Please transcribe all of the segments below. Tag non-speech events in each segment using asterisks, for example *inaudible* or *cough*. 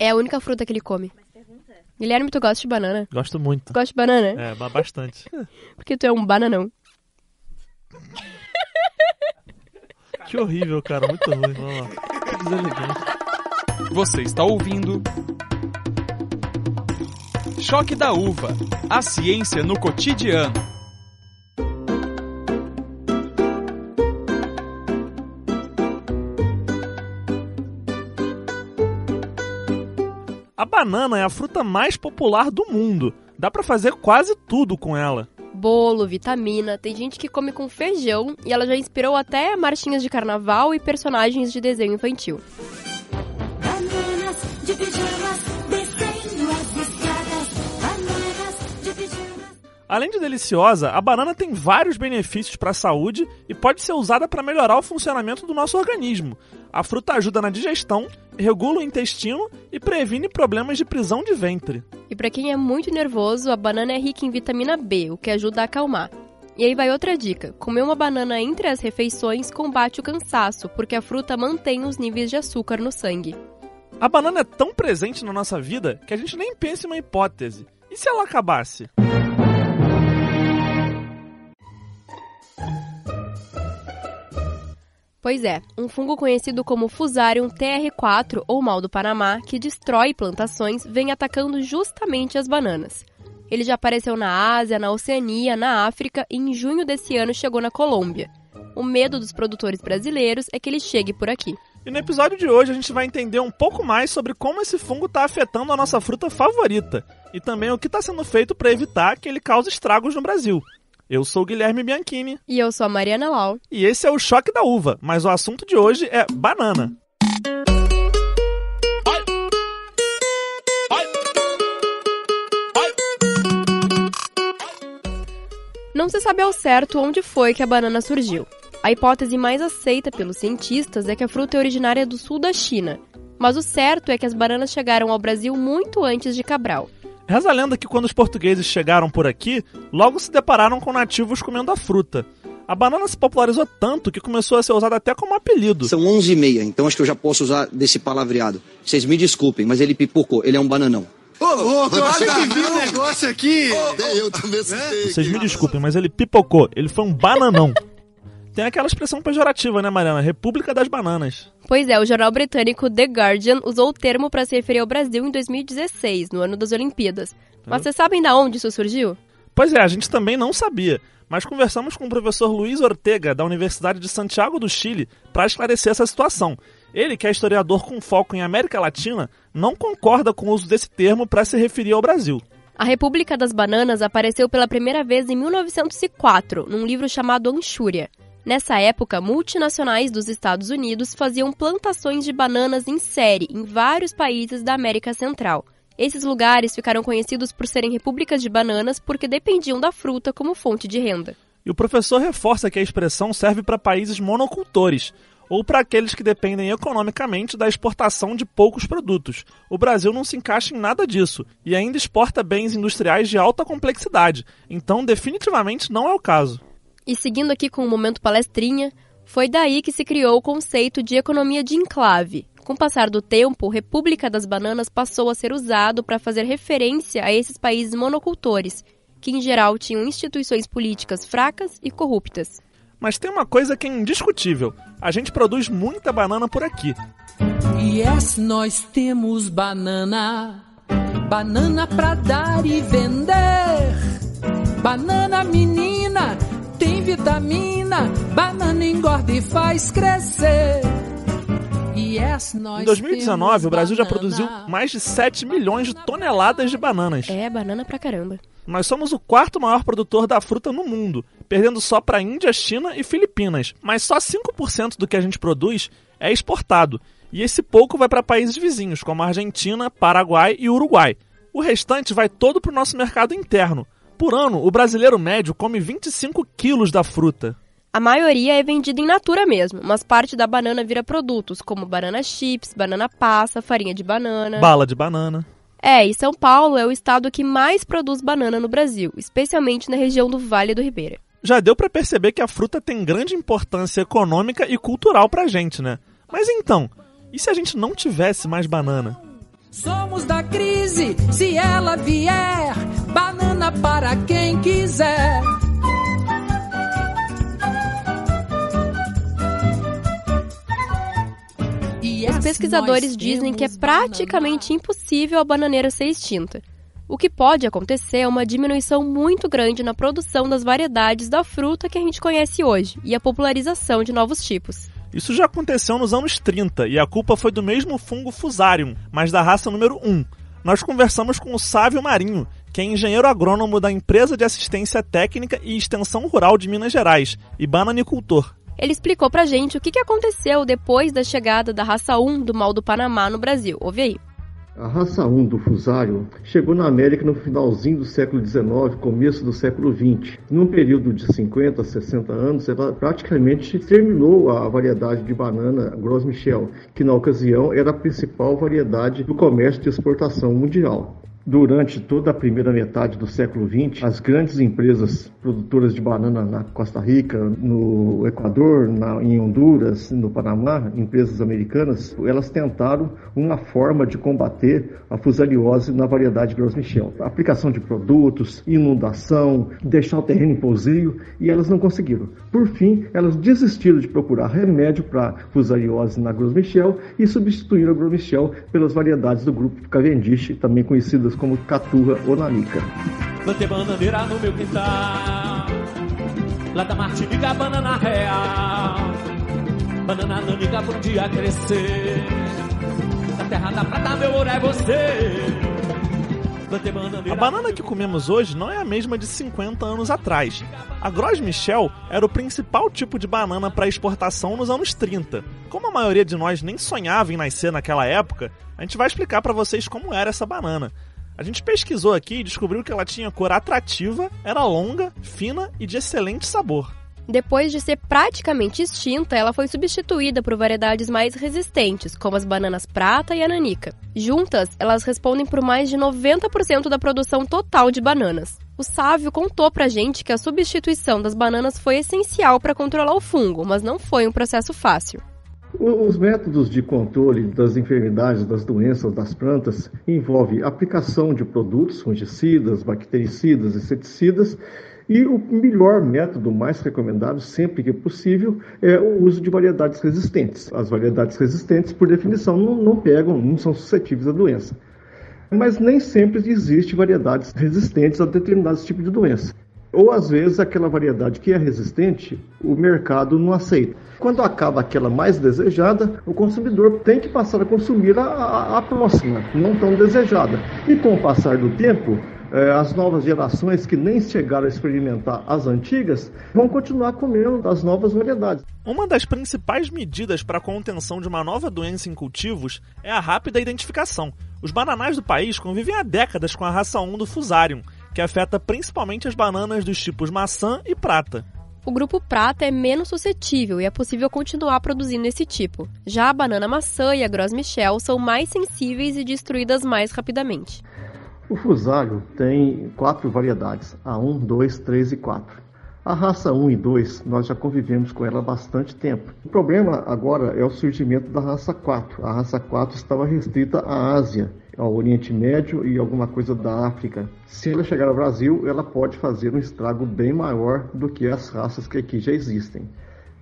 É a única fruta que ele come. Guilherme, tu gosta de banana? Gosto muito. Gosta de banana? É, ba- bastante. *laughs* Porque tu é um bananão. *laughs* Que horrível, cara. Muito ruim. Vamos lá. Que deselegante. Você está ouvindo. Choque da Uva A ciência no cotidiano. Banana é a fruta mais popular do mundo. Dá pra fazer quase tudo com ela. Bolo, vitamina, tem gente que come com feijão e ela já inspirou até marchinhas de carnaval e personagens de desenho infantil. Além de deliciosa, a banana tem vários benefícios para a saúde e pode ser usada para melhorar o funcionamento do nosso organismo. A fruta ajuda na digestão, regula o intestino e previne problemas de prisão de ventre. E pra quem é muito nervoso, a banana é rica em vitamina B, o que ajuda a acalmar. E aí vai outra dica: comer uma banana entre as refeições combate o cansaço, porque a fruta mantém os níveis de açúcar no sangue. A banana é tão presente na nossa vida que a gente nem pensa em uma hipótese. E se ela acabasse? Pois é, um fungo conhecido como Fusarium TR4 ou mal do Panamá, que destrói plantações, vem atacando justamente as bananas. Ele já apareceu na Ásia, na Oceania, na África e em junho desse ano chegou na Colômbia. O medo dos produtores brasileiros é que ele chegue por aqui. E no episódio de hoje a gente vai entender um pouco mais sobre como esse fungo está afetando a nossa fruta favorita e também o que está sendo feito para evitar que ele cause estragos no Brasil. Eu sou o Guilherme Bianchini E eu sou a Mariana Lau. e esse é o Choque da Uva, mas o assunto de hoje é banana. Não se sabe ao certo onde foi que a banana surgiu. A hipótese mais aceita pelos cientistas é que a fruta é originária do sul da China. Mas o certo é que as bananas chegaram ao Brasil muito antes de Cabral. Reza a lenda que quando os portugueses chegaram por aqui, logo se depararam com nativos comendo a fruta. A banana se popularizou tanto que começou a ser usada até como apelido. São 11 e meia, então acho que eu já posso usar desse palavreado. Vocês me desculpem, mas ele pipocou, ele é um bananão. Ô, ô, quase que vi o negócio aqui. Eu também assustei. Vocês me desculpem, mas ele pipocou, ele foi um bananão. *laughs* Tem aquela expressão pejorativa, né, Mariana? República das Bananas. Pois é, o jornal britânico The Guardian usou o termo para se referir ao Brasil em 2016, no ano das Olimpíadas. Mas vocês sabem da onde isso surgiu? Pois é, a gente também não sabia, mas conversamos com o professor Luiz Ortega, da Universidade de Santiago do Chile, para esclarecer essa situação. Ele, que é historiador com foco em América Latina, não concorda com o uso desse termo para se referir ao Brasil. A República das Bananas apareceu pela primeira vez em 1904, num livro chamado Anchúria. Nessa época, multinacionais dos Estados Unidos faziam plantações de bananas em série em vários países da América Central. Esses lugares ficaram conhecidos por serem repúblicas de bananas porque dependiam da fruta como fonte de renda. E o professor reforça que a expressão serve para países monocultores, ou para aqueles que dependem economicamente da exportação de poucos produtos. O Brasil não se encaixa em nada disso e ainda exporta bens industriais de alta complexidade, então definitivamente não é o caso. E seguindo aqui com o momento palestrinha, foi daí que se criou o conceito de economia de enclave. Com o passar do tempo, República das Bananas passou a ser usado para fazer referência a esses países monocultores, que em geral tinham instituições políticas fracas e corruptas. Mas tem uma coisa que é indiscutível: a gente produz muita banana por aqui. Yes, nós temos banana, banana pra dar e vender. Banana menina, vitamina, banana engorda e faz crescer. Yes, nós Em 2019, temos o Brasil já banana. produziu mais de 7 milhões de toneladas de bananas. É, banana pra caramba. Nós somos o quarto maior produtor da fruta no mundo, perdendo só para Índia, China e Filipinas. Mas só 5% do que a gente produz é exportado, e esse pouco vai para países vizinhos, como a Argentina, Paraguai e Uruguai. O restante vai todo para o nosso mercado interno. Por ano, o brasileiro médio come 25 quilos da fruta. A maioria é vendida in natura mesmo, mas parte da banana vira produtos, como banana chips, banana passa, farinha de banana. Bala de banana. É, e São Paulo é o estado que mais produz banana no Brasil, especialmente na região do Vale do Ribeira. Já deu para perceber que a fruta tem grande importância econômica e cultural pra gente, né? Mas então, e se a gente não tivesse mais banana? Somos da crise, se ela vier, banana para quem quiser. Os pesquisadores dizem que é praticamente impossível a bananeira ser extinta. O que pode acontecer é uma diminuição muito grande na produção das variedades da fruta que a gente conhece hoje e a popularização de novos tipos. Isso já aconteceu nos anos 30 e a culpa foi do mesmo fungo Fusarium, mas da raça número 1. Nós conversamos com o Sávio Marinho, que é engenheiro agrônomo da Empresa de Assistência Técnica e Extensão Rural de Minas Gerais e bananicultor. Ele explicou pra gente o que aconteceu depois da chegada da raça 1 do mal do Panamá no Brasil. Ouve aí. A raça 1 do fusário chegou na América no finalzinho do século XIX, começo do século XX. Num período de 50 a 60 anos, ela praticamente terminou a variedade de banana Gros Michel, que na ocasião era a principal variedade do comércio de exportação mundial. Durante toda a primeira metade do século XX, as grandes empresas produtoras de banana na Costa Rica, no Equador, na, em Honduras, no Panamá, empresas americanas, elas tentaram uma forma de combater a fusariose na variedade Gros Michel. Aplicação de produtos, inundação, deixar o terreno em pousio, e elas não conseguiram. Por fim, elas desistiram de procurar remédio para fusariose na Gros Michel e substituíram a Gros Michel pelas variedades do grupo Cavendish, também conhecidas como caturra ou nanica. Plantei bananeira no meu quintal Lá da Martinica, banana real Banana nanica pra um dia crescer Da terra da prata, meu ouro é você A banana que comemos hoje não é a mesma de 50 anos atrás. A Gros Michel era o principal tipo de banana para exportação nos anos 30. Como a maioria de nós nem sonhava em nascer naquela época, a gente vai explicar para vocês como era essa banana. A gente pesquisou aqui e descobriu que ela tinha cor atrativa, era longa, fina e de excelente sabor. Depois de ser praticamente extinta, ela foi substituída por variedades mais resistentes, como as bananas prata e a nanica. Juntas, elas respondem por mais de 90% da produção total de bananas. O Sávio contou pra gente que a substituição das bananas foi essencial para controlar o fungo, mas não foi um processo fácil. Os métodos de controle das enfermidades, das doenças das plantas envolvem aplicação de produtos fungicidas, bactericidas, inseticidas e o melhor método, mais recomendado sempre que possível, é o uso de variedades resistentes. As variedades resistentes, por definição, não, não pegam, não são suscetíveis à doença. Mas nem sempre existe variedades resistentes a determinados tipos de doença. Ou às vezes aquela variedade que é resistente, o mercado não aceita. Quando acaba aquela mais desejada, o consumidor tem que passar a consumir a, a, a próxima, não tão desejada. E com o passar do tempo, eh, as novas gerações que nem chegaram a experimentar as antigas vão continuar comendo as novas variedades. Uma das principais medidas para a contenção de uma nova doença em cultivos é a rápida identificação. Os bananais do país convivem há décadas com a raça 1 do Fusarium, que afeta principalmente as bananas dos tipos maçã e prata. O grupo prata é menos suscetível e é possível continuar produzindo esse tipo. Já a banana maçã e a Gros Michel são mais sensíveis e destruídas mais rapidamente. O fusário tem quatro variedades, a 1, 2, 3 e 4. A raça 1 e 2, nós já convivemos com ela há bastante tempo. O problema agora é o surgimento da raça 4. A raça 4 estava restrita à Ásia, ao Oriente Médio e alguma coisa da África. Se ela chegar ao Brasil, ela pode fazer um estrago bem maior do que as raças que aqui já existem.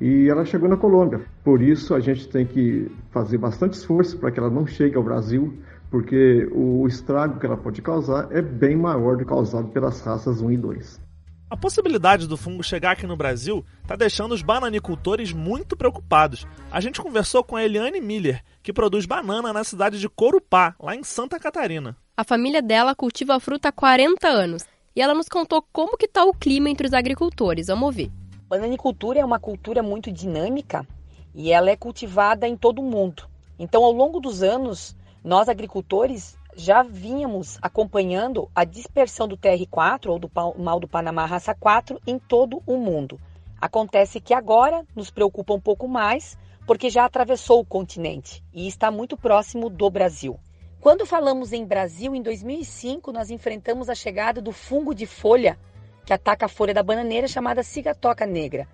E ela chegou na Colômbia. Por isso a gente tem que fazer bastante esforço para que ela não chegue ao Brasil, porque o estrago que ela pode causar é bem maior do que causado pelas raças 1 e 2. A possibilidade do fungo chegar aqui no Brasil está deixando os bananicultores muito preocupados. A gente conversou com a Eliane Miller, que produz banana na cidade de Corupá, lá em Santa Catarina. A família dela cultiva a fruta há 40 anos e ela nos contou como que está o clima entre os agricultores. Vamos ouvir. Bananicultura é uma cultura muito dinâmica e ela é cultivada em todo o mundo. Então, ao longo dos anos, nós agricultores já vínhamos acompanhando a dispersão do TR4 ou do mal do Panamá raça 4 em todo o mundo. Acontece que agora nos preocupa um pouco mais porque já atravessou o continente e está muito próximo do Brasil. Quando falamos em Brasil, em 2005, nós enfrentamos a chegada do fungo de folha que ataca a folha da bananeira chamada cigatoca negra.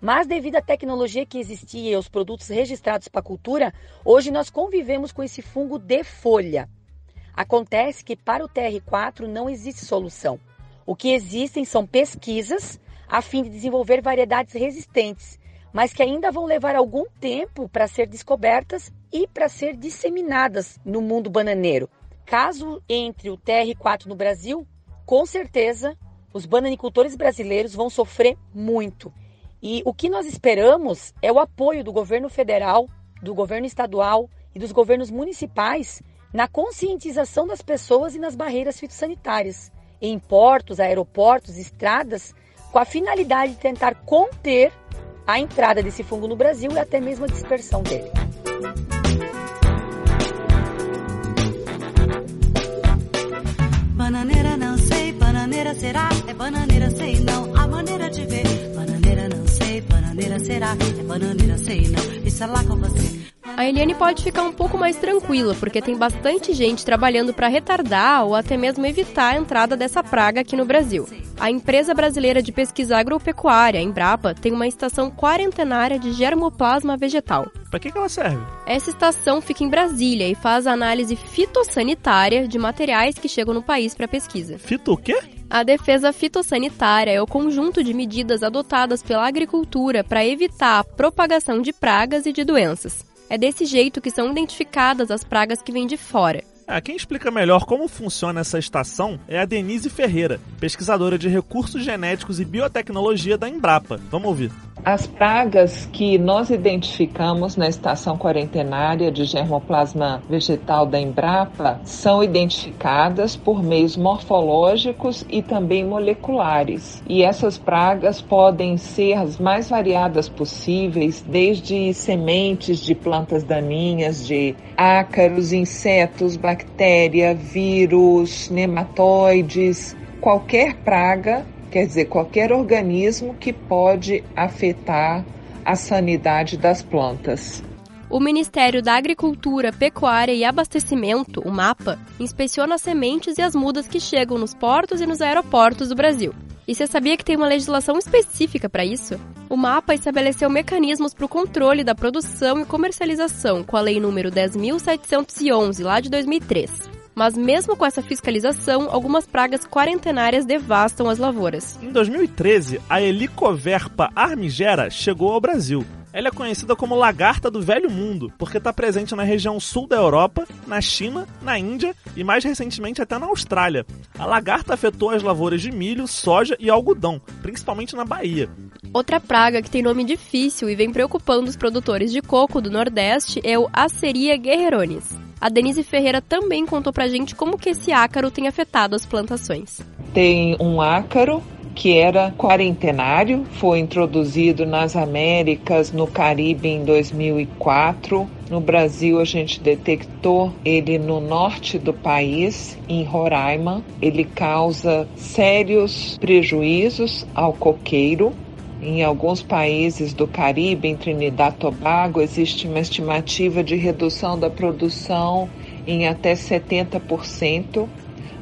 Mas devido à tecnologia que existia e aos produtos registrados para a cultura, hoje nós convivemos com esse fungo de folha. Acontece que para o TR4 não existe solução. O que existem são pesquisas a fim de desenvolver variedades resistentes, mas que ainda vão levar algum tempo para ser descobertas e para ser disseminadas no mundo bananeiro. Caso entre o TR4 no Brasil, com certeza os bananicultores brasileiros vão sofrer muito. E o que nós esperamos é o apoio do governo federal, do governo estadual e dos governos municipais na conscientização das pessoas e nas barreiras fitossanitárias, em portos, aeroportos, estradas, com a finalidade de tentar conter a entrada desse fungo no Brasil e até mesmo a dispersão dele. Bananeira não sei, bananeira será, é bananeira sei não, a maneira de ver. Bananeira não sei, bananeira será, é bananeira sei não, isso é lá com você. A Eliane pode ficar um pouco mais tranquila, porque tem bastante gente trabalhando para retardar ou até mesmo evitar a entrada dessa praga aqui no Brasil. A empresa brasileira de pesquisa agropecuária, Embrapa, tem uma estação quarentenária de germoplasma vegetal. Pra que, que ela serve? Essa estação fica em Brasília e faz a análise fitossanitária de materiais que chegam no país para pesquisa. Fito o quê? A defesa fitossanitária é o conjunto de medidas adotadas pela agricultura para evitar a propagação de pragas e de doenças. É desse jeito que são identificadas as pragas que vêm de fora. Ah, quem explica melhor como funciona essa estação é a Denise Ferreira, pesquisadora de recursos genéticos e biotecnologia da Embrapa. Vamos ouvir. As pragas que nós identificamos na estação quarentenária de germoplasma vegetal da Embrapa são identificadas por meios morfológicos e também moleculares. E essas pragas podem ser as mais variadas possíveis, desde sementes de plantas daninhas, de ácaros, insetos, bactéria, vírus, nematóides, qualquer praga quer dizer, qualquer organismo que pode afetar a sanidade das plantas. O Ministério da Agricultura, Pecuária e Abastecimento, o MAPA, inspeciona as sementes e as mudas que chegam nos portos e nos aeroportos do Brasil. E você sabia que tem uma legislação específica para isso? O MAPA estabeleceu mecanismos para o controle da produção e comercialização com a Lei número 10.711, lá de 2003 mas mesmo com essa fiscalização, algumas pragas quarentenárias devastam as lavouras. Em 2013, a Helicoverpa armigera chegou ao Brasil. Ela é conhecida como lagarta do Velho Mundo, porque está presente na região sul da Europa, na China, na Índia e mais recentemente até na Austrália. A lagarta afetou as lavouras de milho, soja e algodão, principalmente na Bahia. Outra praga que tem nome difícil e vem preocupando os produtores de coco do Nordeste é o Aceria guerreronis. A Denise Ferreira também contou pra gente como que esse ácaro tem afetado as plantações. Tem um ácaro que era quarentenário, foi introduzido nas Américas, no Caribe em 2004. No Brasil, a gente detectou ele no norte do país, em Roraima. Ele causa sérios prejuízos ao coqueiro. Em alguns países do Caribe, em Trinidad e Tobago, existe uma estimativa de redução da produção em até 70%.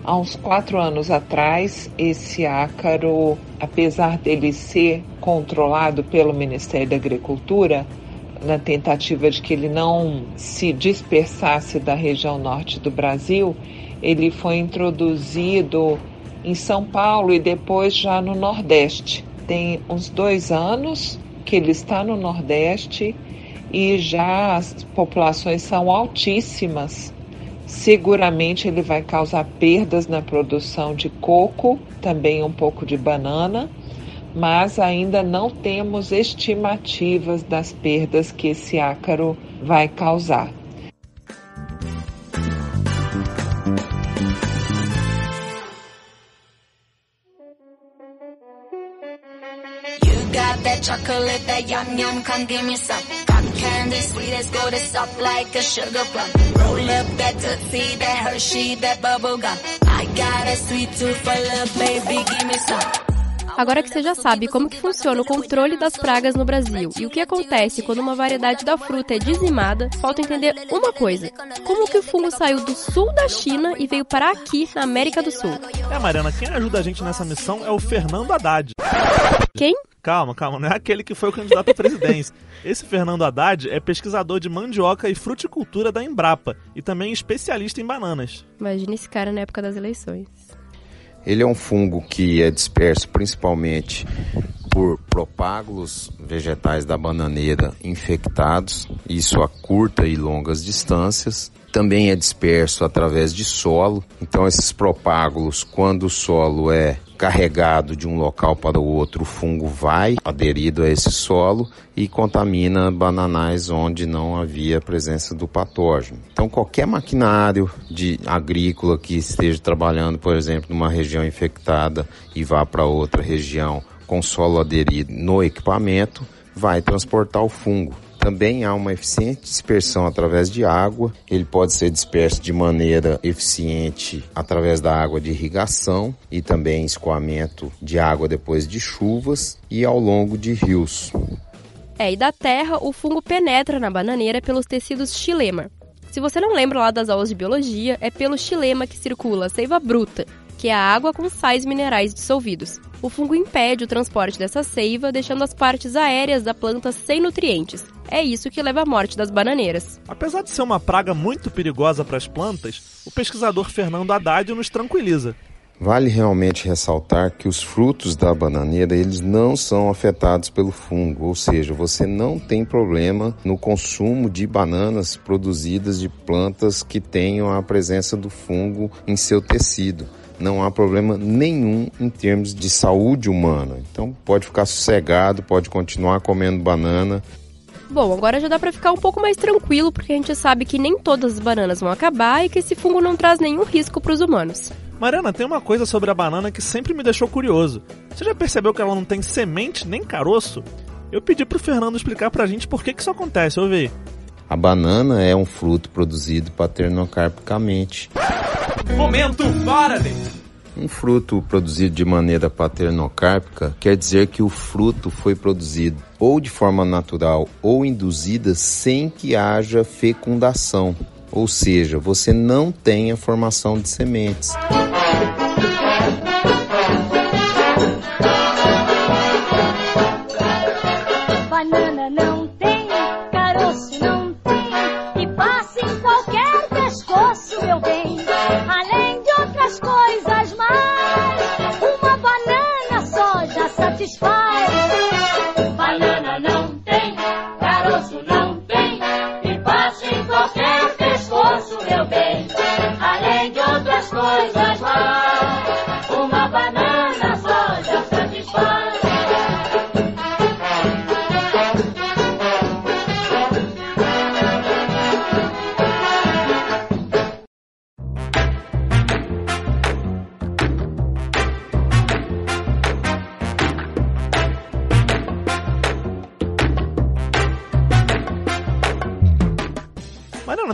Há uns quatro anos atrás, esse ácaro, apesar dele ser controlado pelo Ministério da Agricultura, na tentativa de que ele não se dispersasse da região norte do Brasil, ele foi introduzido em São Paulo e depois já no Nordeste. Tem uns dois anos que ele está no Nordeste e já as populações são altíssimas Seguramente ele vai causar perdas na produção de coco, também um pouco de banana, mas ainda não temos estimativas das perdas que esse ácaro vai causar. got that chocolate, that yum yum, come give me some. Candy, sweet as gold, it's soft like a sugar plum. Roll up that tootsie, that Hershey, that bubble gum. I got a sweet tooth for love, baby, give me some. Agora que você já sabe como que funciona o controle das pragas no Brasil e o que acontece quando uma variedade da fruta é dizimada, falta entender uma coisa: como que o fungo saiu do sul da China e veio parar aqui na América do Sul? É, Mariana, quem ajuda a gente nessa missão é o Fernando Haddad. Quem? Calma, calma, não é aquele que foi o candidato à presidência. *laughs* Esse Fernando Haddad é pesquisador de mandioca e fruticultura da Embrapa e também especialista em bananas. Imagina esse cara na época das eleições. Ele é um fungo que é disperso principalmente por propágulos vegetais da bananeira infectados, isso a curta e longas distâncias. Também é disperso através de solo. Então esses propágulos, quando o solo é carregado de um local para o outro, o fungo vai aderido a esse solo e contamina bananais onde não havia presença do patógeno. Então, qualquer maquinário de agrícola que esteja trabalhando, por exemplo, numa região infectada e vá para outra região com solo aderido no equipamento, vai transportar o fungo. Também há uma eficiente dispersão através de água. Ele pode ser disperso de maneira eficiente através da água de irrigação e também escoamento de água depois de chuvas e ao longo de rios. É, e da terra, o fungo penetra na bananeira pelos tecidos xilema. Se você não lembra lá das aulas de biologia, é pelo xilema que circula a seiva bruta, que é a água com sais minerais dissolvidos. O fungo impede o transporte dessa seiva, deixando as partes aéreas da planta sem nutrientes. É isso que leva à morte das bananeiras. Apesar de ser uma praga muito perigosa para as plantas, o pesquisador Fernando Haddad nos tranquiliza. Vale realmente ressaltar que os frutos da bananeira eles não são afetados pelo fungo, ou seja, você não tem problema no consumo de bananas produzidas de plantas que tenham a presença do fungo em seu tecido não há problema nenhum em termos de saúde humana. Então pode ficar sossegado, pode continuar comendo banana. Bom, agora já dá para ficar um pouco mais tranquilo porque a gente sabe que nem todas as bananas vão acabar e que esse fungo não traz nenhum risco para os humanos. Mariana, tem uma coisa sobre a banana que sempre me deixou curioso. Você já percebeu que ela não tem semente nem caroço? Eu pedi pro Fernando explicar pra gente por que, que isso acontece, ouvi. A banana é um fruto produzido paternocarpicamente. Momento Faraday! Um fruto produzido de maneira paternocárpica quer dizer que o fruto foi produzido ou de forma natural ou induzida sem que haja fecundação, ou seja, você não tem a formação de sementes.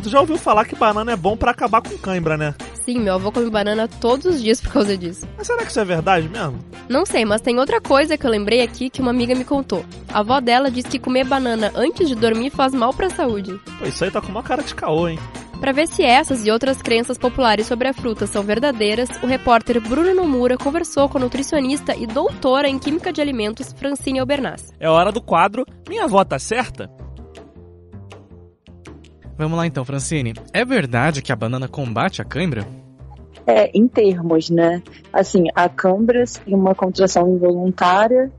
Tu já ouviu falar que banana é bom para acabar com cãibra, né? Sim, meu avô come banana todos os dias por causa disso. Mas será que isso é verdade mesmo? Não sei, mas tem outra coisa que eu lembrei aqui que uma amiga me contou. A avó dela diz que comer banana antes de dormir faz mal pra saúde. Pô, isso aí tá com uma cara de caô, hein? Para ver se essas e outras crenças populares sobre a fruta são verdadeiras, o repórter Bruno Nomura conversou com a nutricionista e doutora em Química de Alimentos Francine Albernaz. É hora do quadro Minha Avó Tá Certa? Vamos lá então, Francine. É verdade que a banana combate a cãibra? É, em termos, né? Assim, a cãibra tem uma contração involuntária,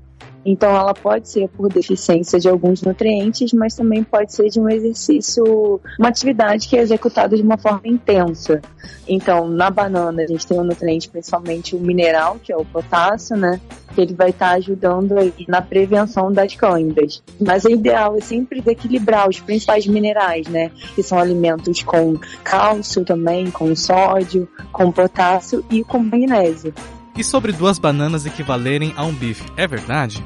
então ela pode ser por deficiência de alguns nutrientes, mas também pode ser de um exercício, uma atividade que é executada de uma forma intensa. Então, na banana a gente tem um nutriente, principalmente o mineral, que é o potássio, né? Que ele vai estar ajudando aí na prevenção das câimbras. Mas o ideal é sempre equilibrar os principais minerais, né? Que são alimentos com cálcio também, com sódio, com potássio e com magnésio. E sobre duas bananas equivalerem a um bife, é verdade?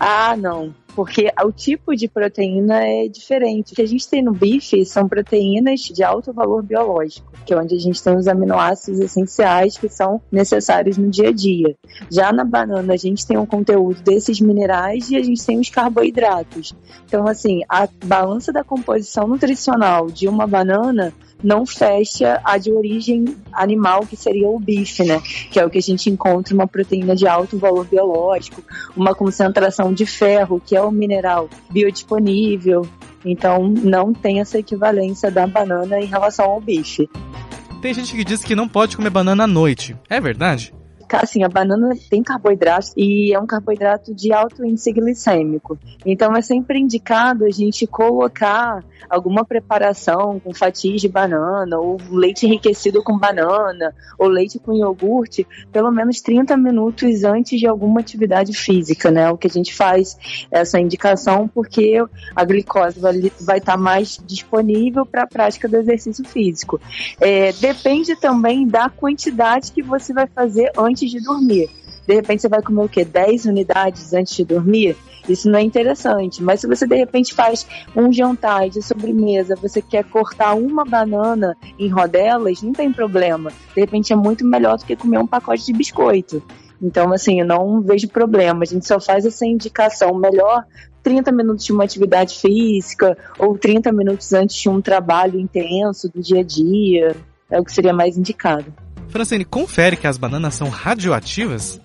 Ah, não. Porque o tipo de proteína é diferente. O que a gente tem no bife são proteínas de alto valor biológico, que é onde a gente tem os aminoácidos essenciais que são necessários no dia a dia. Já na banana, a gente tem um conteúdo desses minerais e a gente tem os carboidratos. Então, assim, a balança da composição nutricional de uma banana não fecha a de origem animal, que seria o bife, né? Que é o que a gente encontra uma proteína de alto valor biológico, uma concentração de ferro, que é o mineral biodisponível. Então, não tem essa equivalência da banana em relação ao bife. Tem gente que diz que não pode comer banana à noite. É verdade? Assim, a banana tem carboidrato e é um carboidrato de alto índice glicêmico. Então é sempre indicado a gente colocar alguma preparação com fatias de banana, ou leite enriquecido com banana, ou leite com iogurte, pelo menos 30 minutos antes de alguma atividade física, né? O que a gente faz essa indicação porque a glicose vai estar tá mais disponível para a prática do exercício físico. É, depende também da quantidade que você vai fazer antes de dormir. De repente você vai comer o quê? 10 unidades antes de dormir? Isso não é interessante. Mas se você de repente faz um jantar de sobremesa, você quer cortar uma banana em rodelas, não tem problema. De repente é muito melhor do que comer um pacote de biscoito. Então, assim, eu não vejo problema. A gente só faz essa indicação melhor 30 minutos de uma atividade física ou 30 minutos antes de um trabalho intenso do dia a dia. É o que seria mais indicado. Francine, confere que as bananas são radioativas?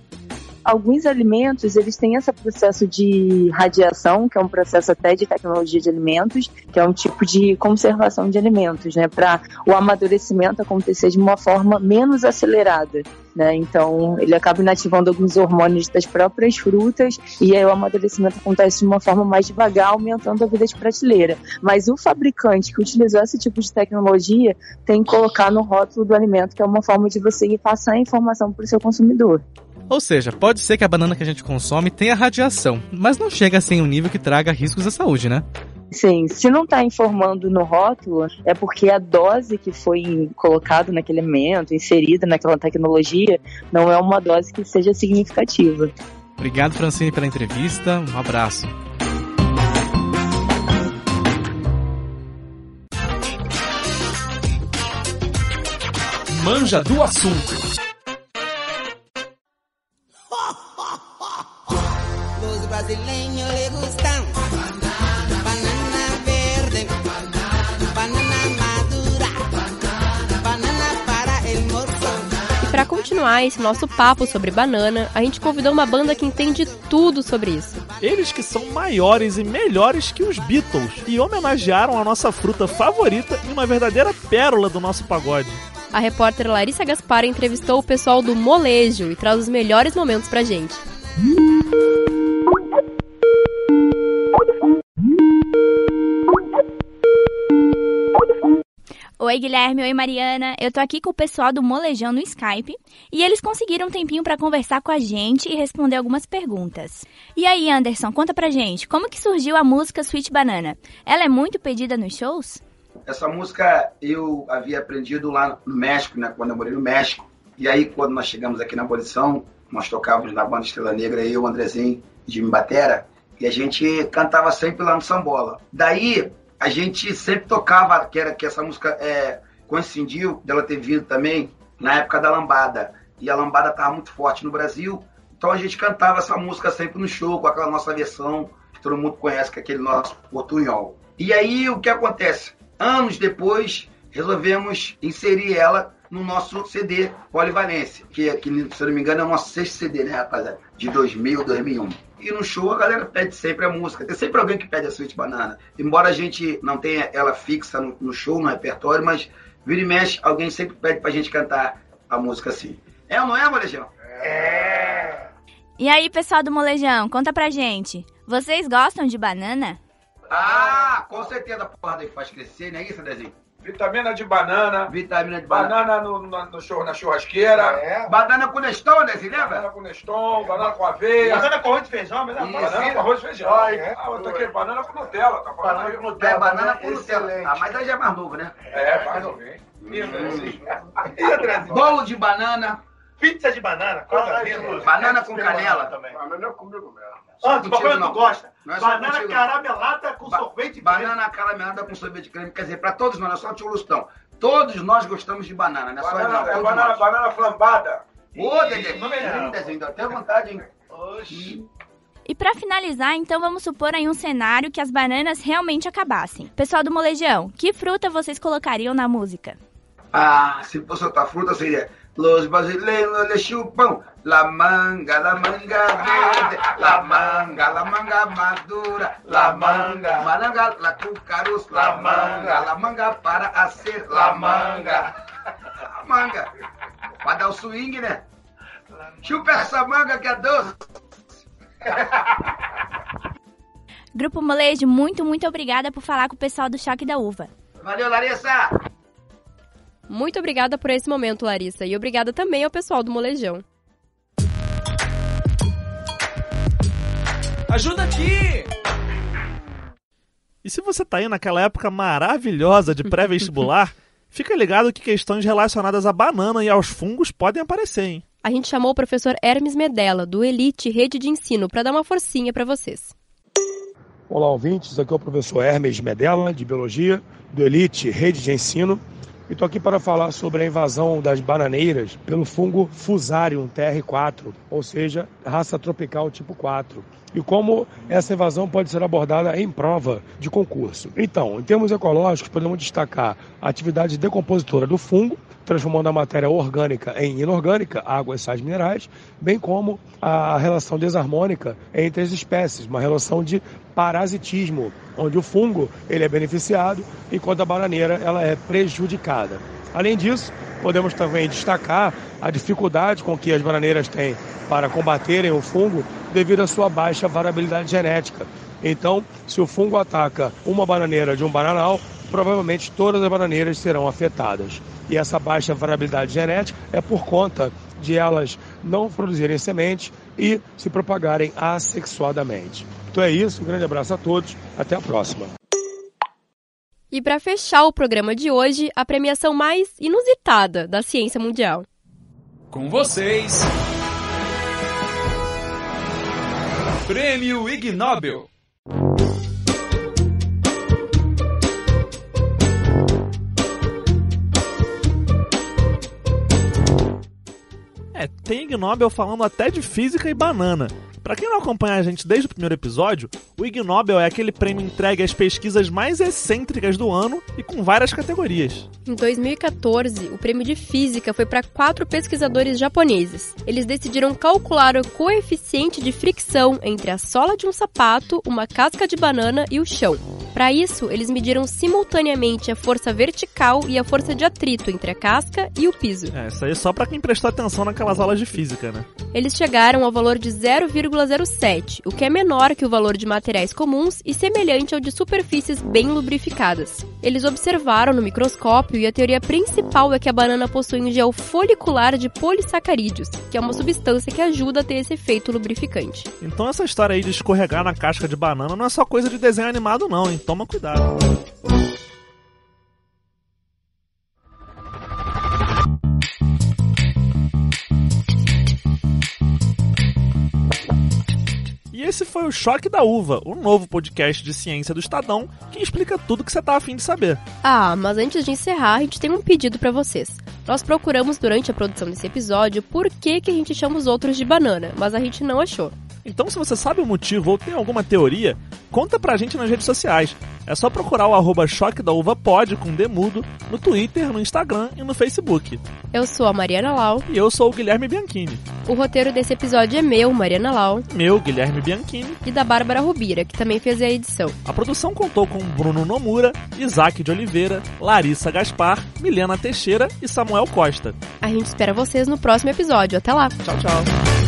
Alguns alimentos eles têm esse processo de radiação, que é um processo até de tecnologia de alimentos, que é um tipo de conservação de alimentos, né, para o amadurecimento acontecer de uma forma menos acelerada. Né? Então, ele acaba inativando alguns hormônios das próprias frutas e aí o amadurecimento acontece de uma forma mais devagar, aumentando a vida de prateleira. Mas o fabricante que utilizou esse tipo de tecnologia tem que colocar no rótulo do alimento, que é uma forma de você passar a informação para o seu consumidor. Ou seja, pode ser que a banana que a gente consome tenha radiação, mas não chega a ser um nível que traga riscos à saúde, né? Sim, se não está informando no rótulo, é porque a dose que foi colocada naquele alimento, inserida naquela tecnologia, não é uma dose que seja significativa. Obrigado, Francine, pela entrevista. Um abraço. Manja do assunto. Continuar esse nosso papo sobre banana, a gente convidou uma banda que entende tudo sobre isso. Eles que são maiores e melhores que os Beatles e homenagearam a nossa fruta favorita em uma verdadeira pérola do nosso pagode. A repórter Larissa Gaspar entrevistou o pessoal do Molejo e traz os melhores momentos pra gente. Oi, Guilherme. Oi, Mariana. Eu tô aqui com o pessoal do Molejão no Skype e eles conseguiram um tempinho para conversar com a gente e responder algumas perguntas. E aí, Anderson, conta pra gente, como que surgiu a música Sweet Banana? Ela é muito pedida nos shows? Essa música eu havia aprendido lá no México, né, quando eu morei no México. E aí, quando nós chegamos aqui na Abolição, nós tocávamos na banda Estrela Negra, eu, Andrezinho Jimmy Batera, e a gente cantava sempre lá no Sambola. Daí, a gente sempre tocava, que, era, que essa música é, coincidiu dela ter vindo também na época da lambada. E a lambada estava muito forte no Brasil, então a gente cantava essa música sempre no show, com aquela nossa versão que todo mundo conhece, que é aquele nosso portunhol. E aí o que acontece? Anos depois, resolvemos inserir ela no nosso CD Polivalência, que, que se não me engano é o nosso sexto CD, né, rapaziada? De 2000, 2001. E no show a galera pede sempre a música. Tem sempre alguém que pede a Sweet Banana. Embora a gente não tenha ela fixa no, no show, no repertório, mas vira e mexe, alguém sempre pede pra gente cantar a música assim. É ou não é, Molejão? É! E aí, pessoal do Molejão, conta pra gente. Vocês gostam de banana? Ah, com certeza, porra, daí faz crescer, não é isso, Dezinho? Vitamina de banana. Vitamina de banana. Banana no, no, na churrasqueira. É. Banana com Neston, né? Você lembra? Banana com Neston, banana com aveia. Banana com arroz de feijão, mas Banana com arroz de feijão. Ai, ah, outra aqui, banana com Nutella. Tá banana com Nutella. É, banana com Nutella. Ah, mas aí já é mais novo, né? É, mais novinho. Hum. *laughs* Bolo de banana, Pizza de banana, coisa linda. Banana com canela. também. Banana é comigo mesmo. Ah, Só tu contigo tu não. gosta? Não é banana contigo, não. caramelada com sorvete de Banana caramelada com sorvete de creme. Quer dizer, pra todos nós, não é só o tio Lustão. Todos nós gostamos de banana, não é só não. Banana, é banana, nós. banana flambada. Ô, Dedê, desenho, dá até vontade, hein? E pra finalizar, então vamos supor aí um cenário que as bananas realmente acabassem. Pessoal do Molejão, que fruta vocês colocariam na música? Ah, se fosse outra fruta seria Los brasileiros le chupam la manga, la manga verde, la manga, la manga madura, la manga, malanga, la cucarus, la manga, la manga para hacer la manga. A manga, pra dar o swing, né? Chupa essa manga que é doce. Grupo Molejo, muito, muito obrigada por falar com o pessoal do Choque da Uva. Valeu, Larissa! Muito obrigada por esse momento, Larissa, e obrigada também ao pessoal do Molejão. Ajuda aqui! E se você tá aí naquela época maravilhosa de pré-vestibular, *laughs* fica ligado que questões relacionadas à banana e aos fungos podem aparecer, hein? A gente chamou o professor Hermes Medella, do Elite Rede de Ensino, para dar uma forcinha para vocês. Olá, ouvintes. Aqui é o professor Hermes Medella, de Biologia, do Elite Rede de Ensino. E estou aqui para falar sobre a invasão das bananeiras pelo fungo Fusarium TR4, ou seja, raça tropical tipo 4. E como essa invasão pode ser abordada em prova de concurso. Então, em termos ecológicos, podemos destacar a atividade decompositora do fungo, transformando a matéria orgânica em inorgânica, água e sais minerais, bem como a relação desarmônica entre as espécies, uma relação de parasitismo, onde o fungo ele é beneficiado enquanto a bananeira ela é prejudicada. Além disso, podemos também destacar a dificuldade com que as bananeiras têm para combaterem o fungo devido à sua baixa variabilidade genética. Então, se o fungo ataca uma bananeira de um bananal, provavelmente todas as bananeiras serão afetadas. E essa baixa variabilidade genética é por conta de elas não produzirem sementes e se propagarem assexuadamente. Então é isso, um grande abraço a todos, até a próxima. E para fechar o programa de hoje, a premiação mais inusitada da ciência mundial. Com vocês. Prêmio Ig Nobel. É, tem Ig Nobel falando até de física e banana. Pra quem não acompanha a gente desde o primeiro episódio, o Ig Nobel é aquele prêmio entregue às pesquisas mais excêntricas do ano e com várias categorias. Em 2014, o prêmio de física foi para quatro pesquisadores japoneses. Eles decidiram calcular o coeficiente de fricção entre a sola de um sapato, uma casca de banana e o chão. Para isso, eles mediram simultaneamente a força vertical e a força de atrito entre a casca e o piso. É, isso aí é só pra quem prestou atenção naquelas aulas de física, né? Eles chegaram ao valor de 0,07, o que é menor que o valor de materiais comuns e semelhante ao de superfícies bem lubrificadas. Eles observaram no microscópio e a teoria principal é que a banana possui um gel folicular de polissacarídeos, que é uma substância que ajuda a ter esse efeito lubrificante. Então essa história aí de escorregar na casca de banana não é só coisa de desenho animado não, hein? Toma cuidado. Esse foi o Choque da Uva, o novo podcast de ciência do Estadão que explica tudo que você tá afim de saber. Ah, mas antes de encerrar, a gente tem um pedido para vocês. Nós procuramos durante a produção desse episódio por que, que a gente chama os outros de banana, mas a gente não achou. Então, se você sabe o motivo ou tem alguma teoria, conta pra gente nas redes sociais. É só procurar o arroba Choque da Uva Pod com Demudo no Twitter, no Instagram e no Facebook. Eu sou a Mariana Lau. E eu sou o Guilherme Bianchini. O roteiro desse episódio é meu, Mariana Lau. Meu, Guilherme Bianchini. E da Bárbara Rubira, que também fez a edição. A produção contou com Bruno Nomura, Isaac de Oliveira, Larissa Gaspar, Milena Teixeira e Samuel Costa. A gente espera vocês no próximo episódio. Até lá. Tchau, tchau.